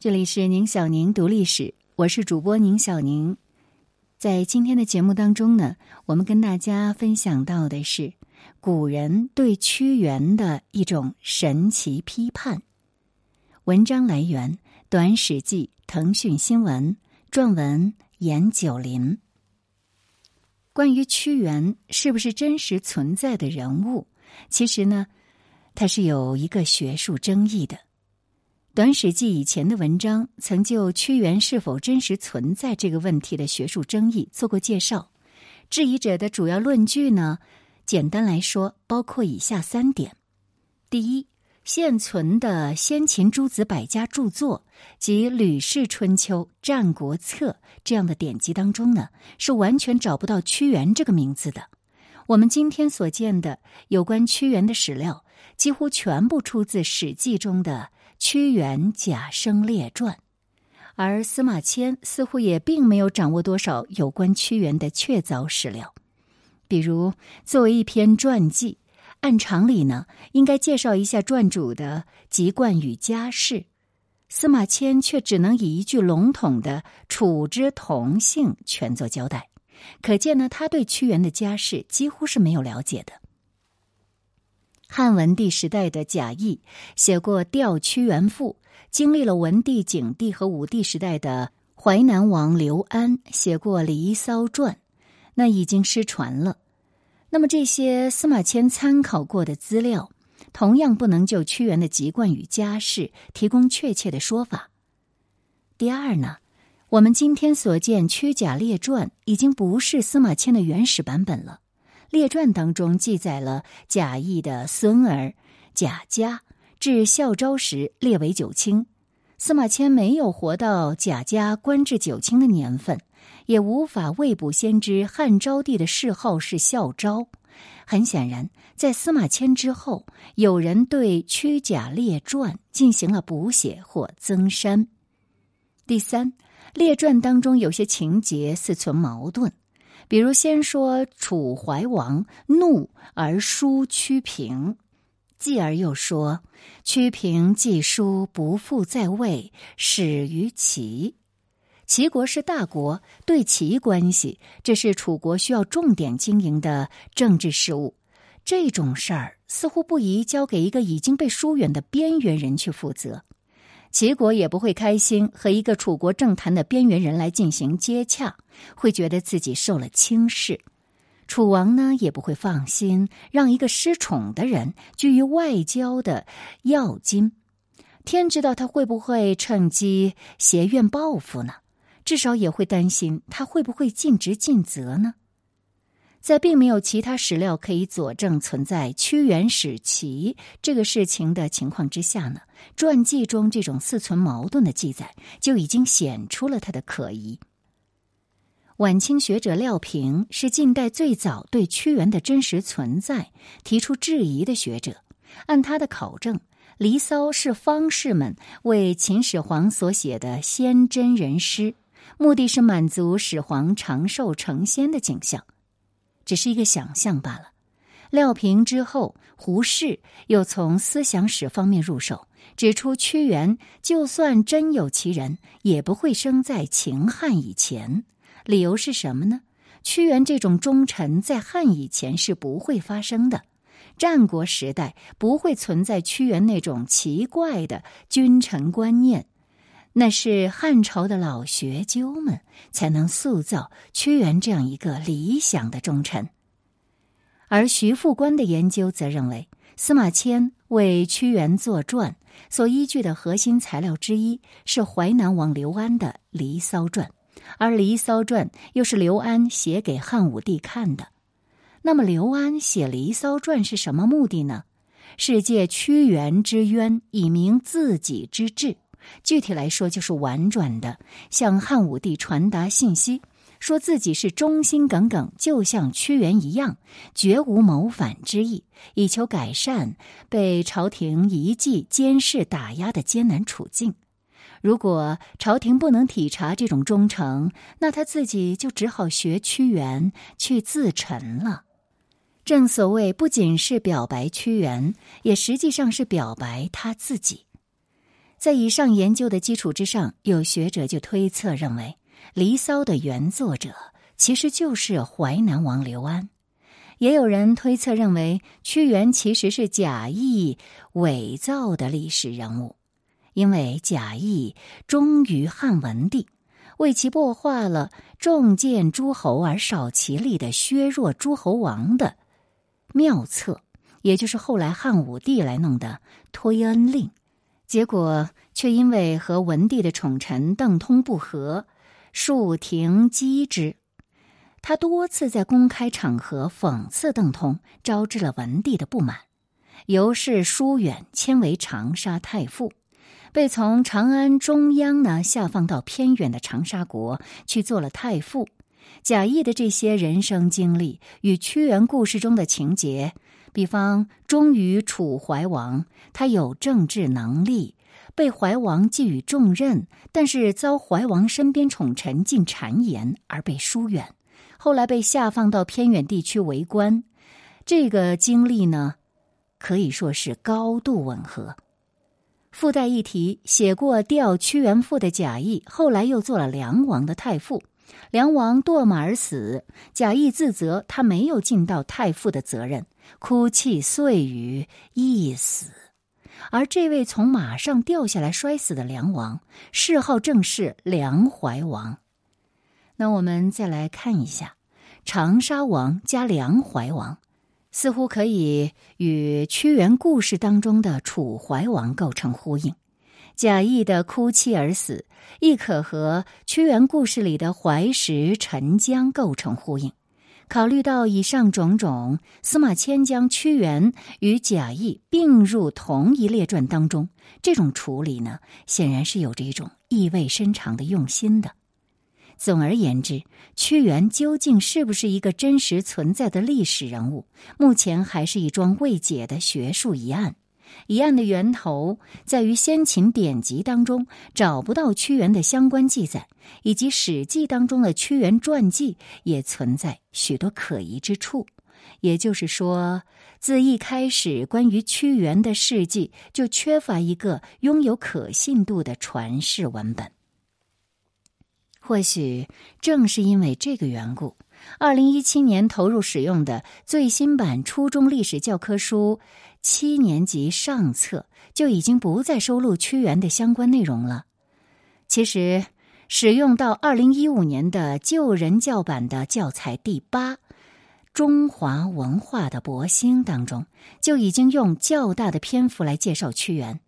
这里是宁小宁读历史，我是主播宁小宁。在今天的节目当中呢，我们跟大家分享到的是古人对屈原的一种神奇批判。文章来源《短史记》腾讯新闻，撰文严九林。关于屈原是不是真实存在的人物，其实呢，它是有一个学术争议的。《短史记》以前的文章曾就屈原是否真实存在这个问题的学术争议做过介绍。质疑者的主要论据呢，简单来说包括以下三点：第一，现存的先秦诸子百家著作及《吕氏春秋》《战国策》这样的典籍当中呢，是完全找不到屈原这个名字的。我们今天所见的有关屈原的史料，几乎全部出自《史记》中的。屈原贾生列传，而司马迁似乎也并没有掌握多少有关屈原的确凿史料。比如，作为一篇传记，按常理呢，应该介绍一下传主的籍贯与家世，司马迁却只能以一句笼统的“楚之同姓”全作交代，可见呢，他对屈原的家世几乎是没有了解的。汉文帝时代的贾谊写过《吊屈原赋》，经历了文帝、景帝和武帝时代的淮南王刘安写过《离骚传》，那已经失传了。那么这些司马迁参考过的资料，同样不能就屈原的籍贯与家世提供确切的说法。第二呢，我们今天所见《屈贾列传》已经不是司马迁的原始版本了。列传当中记载了贾谊的孙儿贾家至孝昭时列为九卿，司马迁没有活到贾家官至九卿的年份，也无法未卜先知汉昭帝的谥号是孝昭。很显然，在司马迁之后，有人对《屈贾列传》进行了补写或增删。第三，列传当中有些情节似存矛盾。比如，先说楚怀王怒而书屈平，继而又说屈平既书不复在位，始于齐。齐国是大国，对齐关系，这是楚国需要重点经营的政治事务。这种事儿似乎不宜交给一个已经被疏远的边缘人去负责。齐国也不会开心和一个楚国政坛的边缘人来进行接洽，会觉得自己受了轻视。楚王呢也不会放心让一个失宠的人居于外交的要津，天知道他会不会趁机挟怨报复呢？至少也会担心他会不会尽职尽责呢？在并没有其他史料可以佐证存在屈原使齐这个事情的情况之下呢，传记中这种似存矛盾的记载就已经显出了他的可疑。晚清学者廖平是近代最早对屈原的真实存在提出质疑的学者。按他的考证，《离骚》是方士们为秦始皇所写的仙真人诗，目的是满足始皇长寿成仙的景象。只是一个想象罢了。廖平之后，胡适又从思想史方面入手，指出屈原就算真有其人，也不会生在秦汉以前。理由是什么呢？屈原这种忠臣在汉以前是不会发生的，战国时代不会存在屈原那种奇怪的君臣观念。那是汉朝的老学究们才能塑造屈原这样一个理想的忠臣，而徐复观的研究则认为，司马迁为屈原作传所依据的核心材料之一是淮南王刘安的《离骚传》，而《离骚传》又是刘安写给汉武帝看的。那么，刘安写《离骚传》是什么目的呢？是借屈原之冤，以明自己之志。具体来说，就是婉转的向汉武帝传达信息，说自己是忠心耿耿，就像屈原一样，绝无谋反之意，以求改善被朝廷遗迹监视打压的艰难处境。如果朝廷不能体察这种忠诚，那他自己就只好学屈原去自沉了。正所谓，不仅是表白屈原，也实际上是表白他自己。在以上研究的基础之上，有学者就推测认为，《离骚》的原作者其实就是淮南王刘安。也有人推测认为，屈原其实是贾谊伪造的历史人物，因为贾谊忠于汉文帝，为其擘画了重建诸侯而少其力的削弱诸侯王的妙策，也就是后来汉武帝来弄的推恩令，结果却因为和文帝的宠臣邓通不和，数停击之。他多次在公开场合讽刺邓通，招致了文帝的不满，由是疏远，迁为长沙太傅，被从长安中央呢下放到偏远的长沙国去做了太傅。贾谊的这些人生经历与屈原故事中的情节，比方忠于楚怀王，他有政治能力，被怀王寄予重任，但是遭怀王身边宠臣进谗言而被疏远。后来被下放到偏远地区为官，这个经历呢，可以说是高度吻合。附带一提，写过《吊屈原赋》的贾谊，后来又做了梁王的太傅。梁王堕马而死，贾谊自责他没有尽到太傅的责任，哭泣碎语，缢死。而这位从马上掉下来摔死的梁王，谥号正是梁怀王。那我们再来看一下，长沙王加梁怀王，似乎可以与屈原故事当中的楚怀王构成呼应。贾谊的哭泣而死，亦可和屈原故事里的怀石沉江构成呼应。考虑到以上种种，司马迁将屈原与贾谊并入同一列传当中，这种处理呢，显然是有着一种意味深长的用心的。总而言之，屈原究竟是不是一个真实存在的历史人物，目前还是一桩未解的学术疑案。疑案的源头在于先秦典籍当中找不到屈原的相关记载，以及《史记》当中的屈原传记也存在许多可疑之处。也就是说，自一开始，关于屈原的事迹就缺乏一个拥有可信度的传世文本。或许正是因为这个缘故，二零一七年投入使用的最新版初中历史教科书七年级上册就已经不再收录屈原的相关内容了。其实，使用到二零一五年的旧人教版的教材第八《中华文化的博兴》当中，就已经用较大的篇幅来介绍屈原。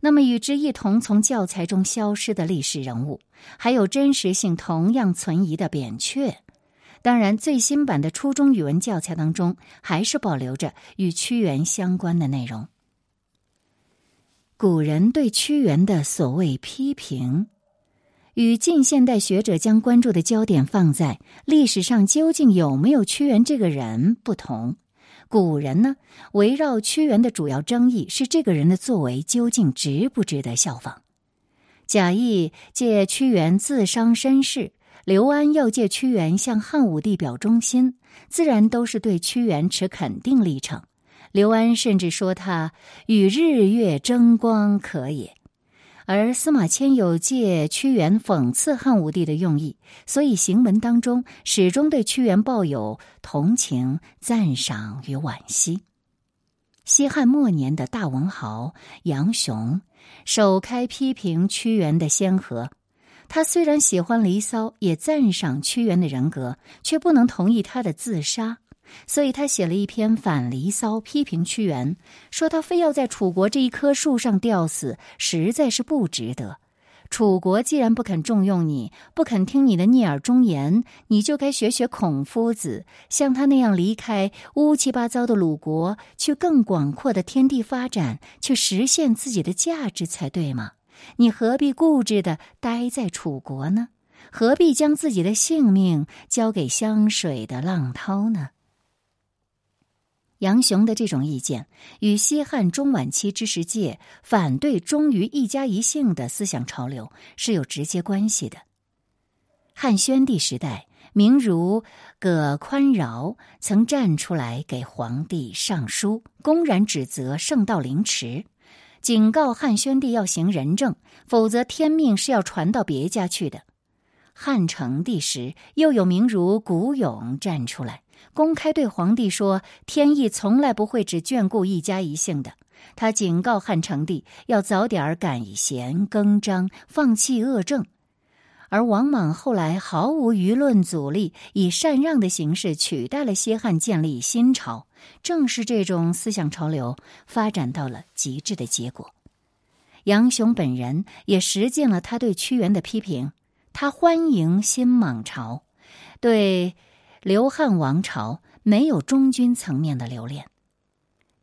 那么，与之一同从教材中消失的历史人物，还有真实性同样存疑的扁鹊。当然，最新版的初中语文教材当中，还是保留着与屈原相关的内容。古人对屈原的所谓批评，与近现代学者将关注的焦点放在历史上究竟有没有屈原这个人不同。古人呢，围绕屈原的主要争议是这个人的作为究竟值不值得效仿。贾谊借屈原自伤身世，刘安要借屈原向汉武帝表忠心，自然都是对屈原持肯定立场。刘安甚至说他与日月争光可也。而司马迁有借屈原讽刺汉武帝的用意，所以行文当中始终对屈原抱有同情、赞赏与惋惜。西汉末年的大文豪杨雄首开批评屈原的先河，他虽然喜欢《离骚》，也赞赏屈原的人格，却不能同意他的自杀。所以他写了一篇反《离骚》，批评屈原，说他非要在楚国这一棵树上吊死，实在是不值得。楚国既然不肯重用你，不肯听你的逆耳忠言，你就该学学孔夫子，像他那样离开乌七八糟的鲁国，去更广阔的天地发展，去实现自己的价值才对吗？你何必固执的待在楚国呢？何必将自己的性命交给湘水的浪涛呢？杨雄的这种意见与西汉中晚期知识界反对忠于一家一姓的思想潮流是有直接关系的。汉宣帝时代，名儒葛宽饶曾站出来给皇帝上书，公然指责圣道凌迟，警告汉宣帝要行仁政，否则天命是要传到别家去的。汉成帝时，又有名儒古勇站出来，公开对皇帝说：“天意从来不会只眷顾一家一姓的。”他警告汉成帝要早点改弦更张，放弃恶政。而王莽后来毫无舆论阻力，以禅让的形式取代了西汉，建立新朝。正是这种思想潮流发展到了极致的结果。杨雄本人也实践了他对屈原的批评。他欢迎新莽朝，对刘汉王朝没有中军层面的留恋。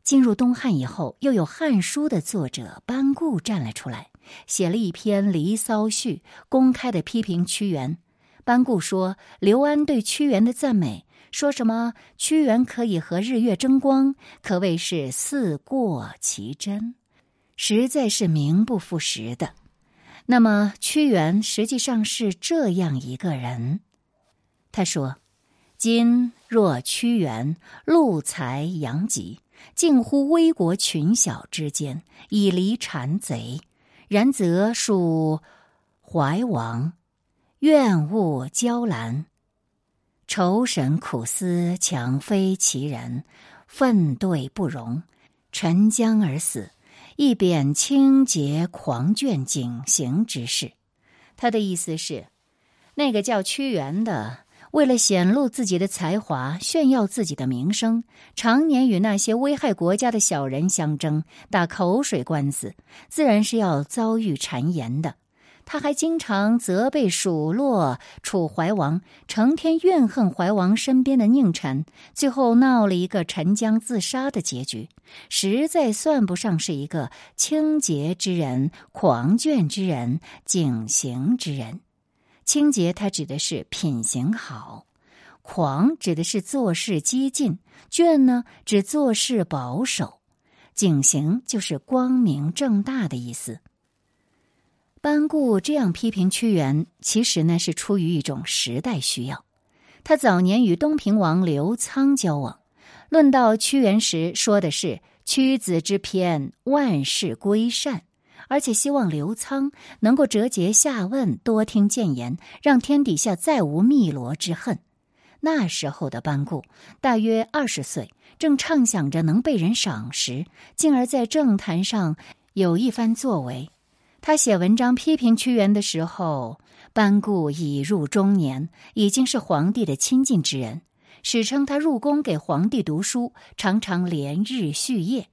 进入东汉以后，又有《汉书》的作者班固站了出来。写了一篇《离骚序》，公开的批评屈原。班固说：“刘安对屈原的赞美，说什么屈原可以和日月争光，可谓是似过其真，实在是名不副实的。那么屈原实际上是这样一个人。”他说：“今若屈原，禄才阳极，近乎危国群小之间，以离谗贼。”然则属怀王，怨恶娇兰，愁神苦思，强非其人，愤对不容，沉江而死，一贬清洁狂倦景行之事。他的意思是，那个叫屈原的。为了显露自己的才华，炫耀自己的名声，常年与那些危害国家的小人相争，打口水官司，自然是要遭遇谗言的。他还经常责备数落楚怀王，成天怨恨怀王身边的佞臣，最后闹了一个沉江自杀的结局，实在算不上是一个清洁之人、狂倦之人、警行之人。清洁，它指的是品行好；狂指的是做事激进；倦呢，指做事保守；景行就是光明正大的意思。班固这样批评屈原，其实呢是出于一种时代需要。他早年与东平王刘仓交往，论到屈原时说的是“屈子之篇，万事归善”。而且希望刘仓能够折节下问，多听谏言，让天底下再无汨罗之恨。那时候的班固大约二十岁，正畅想着能被人赏识，进而在政坛上有一番作为。他写文章批评屈原的时候，班固已入中年，已经是皇帝的亲近之人。史称他入宫给皇帝读书，常常连日续夜。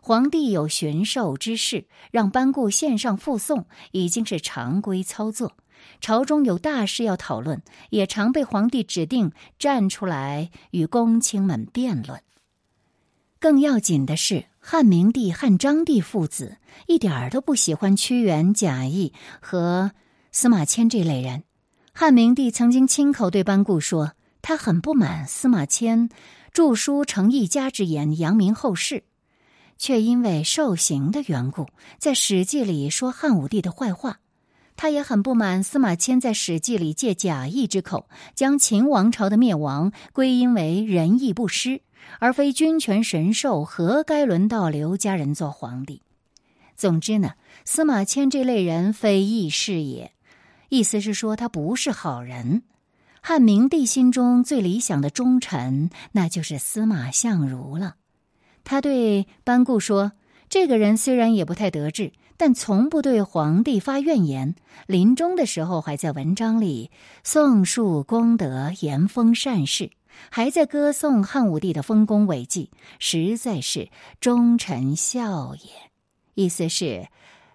皇帝有巡狩之事，让班固献上附送，已经是常规操作。朝中有大事要讨论，也常被皇帝指定站出来与公卿们辩论。更要紧的是，汉明帝、汉章帝父子一点儿都不喜欢屈原、贾谊和司马迁这类人。汉明帝曾经亲口对班固说，他很不满司马迁著书成一家之言，扬名后世。却因为受刑的缘故，在《史记》里说汉武帝的坏话。他也很不满司马迁在《史记》里借贾谊之口，将秦王朝的灭亡归因为仁义不施，而非君权神授，何该轮到刘家人做皇帝？总之呢，司马迁这类人非义士也，意思是说他不是好人。汉明帝心中最理想的忠臣，那就是司马相如了。他对班固说：“这个人虽然也不太得志，但从不对皇帝发怨言。临终的时候，还在文章里颂述功德、言封善事，还在歌颂汉武帝的丰功伟绩，实在是忠臣孝也。意思是，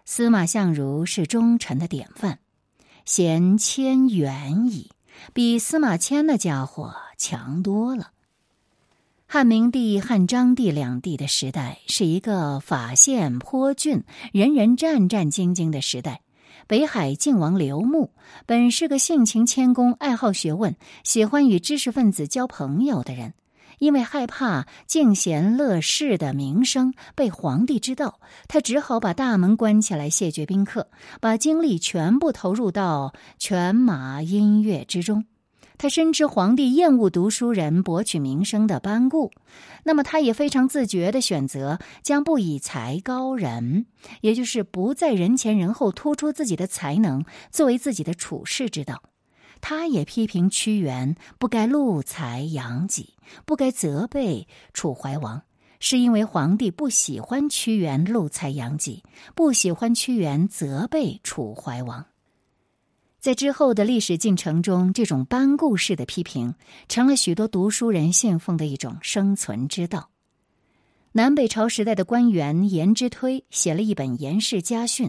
司马相如是忠臣的典范，贤谦远矣，比司马迁那家伙强多了。”汉明帝、汉章帝两帝的时代是一个法宪颇峻、人人战战兢兢的时代。北海靖王刘穆本是个性情谦恭、爱好学问、喜欢与知识分子交朋友的人，因为害怕敬贤乐士的名声被皇帝知道，他只好把大门关起来，谢绝宾客，把精力全部投入到犬马音乐之中。他深知皇帝厌恶读书人博取名声的班固，那么他也非常自觉的选择将不以才高人，也就是不在人前人后突出自己的才能作为自己的处世之道。他也批评屈原不该露才扬己，不该责备楚怀王，是因为皇帝不喜欢屈原露才扬己，不喜欢屈原责备楚怀王。在之后的历史进程中，这种班固式的批评成了许多读书人信奉的一种生存之道。南北朝时代的官员颜之推写了一本《颜氏家训》。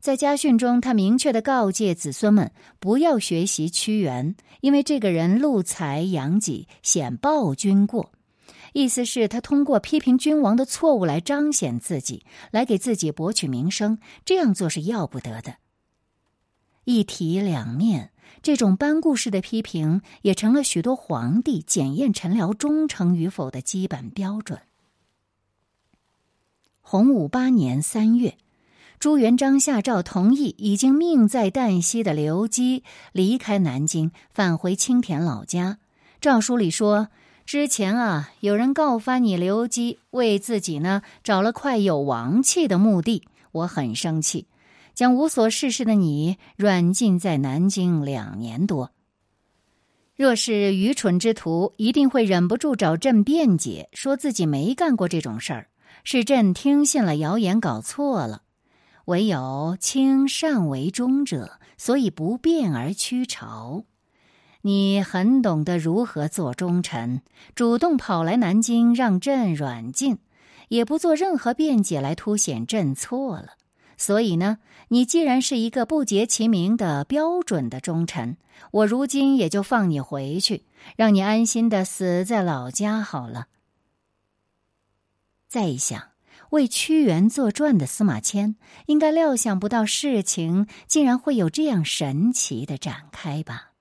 在家训中，他明确的告诫子孙们不要学习屈原，因为这个人露才扬己，显暴君过。意思是，他通过批评君王的错误来彰显自己，来给自己博取名声。这样做是要不得的。一体两面，这种班固式的批评也成了许多皇帝检验臣僚忠诚与否的基本标准。洪武八年三月。朱元璋下诏同意已经命在旦夕的刘基离开南京，返回青田老家。诏书里说：“之前啊，有人告发你刘基为自己呢找了块有王气的墓地，我很生气，将无所事事的你软禁在南京两年多。若是愚蠢之徒，一定会忍不住找朕辩解，说自己没干过这种事儿，是朕听信了谣言，搞错了。”唯有卿善为忠者，所以不变而屈朝。你很懂得如何做忠臣，主动跑来南京让朕软禁，也不做任何辩解来凸显朕错了。所以呢，你既然是一个不结其名的标准的忠臣，我如今也就放你回去，让你安心的死在老家好了。再一想。为屈原作传的司马迁，应该料想不到事情竟然会有这样神奇的展开吧。